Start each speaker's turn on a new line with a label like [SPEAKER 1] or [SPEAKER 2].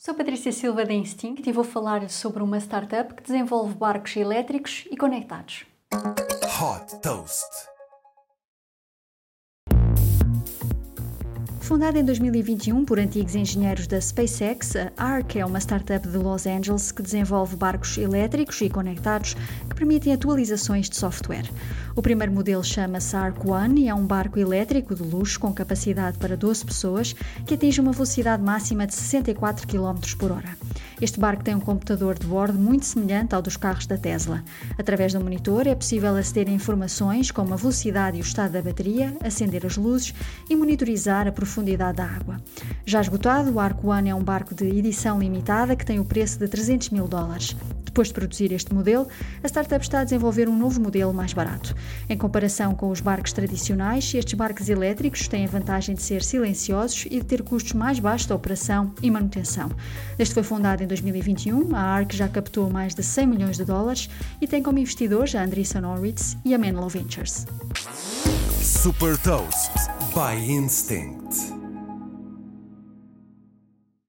[SPEAKER 1] Sou Patrícia Silva da Instinct e vou falar sobre uma startup que desenvolve barcos elétricos e conectados. Hot Toast. Fundada em 2021 por antigos engenheiros da SpaceX, a ARC é uma startup de Los Angeles que desenvolve barcos elétricos e conectados que permitem atualizações de software. O primeiro modelo chama-se ARC One e é um barco elétrico de luxo com capacidade para 12 pessoas que atinge uma velocidade máxima de 64 km por hora. Este barco tem um computador de bordo muito semelhante ao dos carros da Tesla. Através do monitor é possível aceder a informações como a velocidade e o estado da bateria, acender as luzes e monitorizar a profundidade da água. Já esgotado, o Arco One é um barco de edição limitada que tem o preço de 300 mil dólares. Depois de produzir este modelo, a startup está a desenvolver um novo modelo mais barato. Em comparação com os barcos tradicionais, estes barcos elétricos têm a vantagem de ser silenciosos e de ter custos mais baixos de operação e manutenção. Desde que foi fundado em 2021, a ARC já captou mais de 100 milhões de dólares e tem como investidores a Andreessen Horowitz e a Menlo Ventures. Super Toast by Instinct.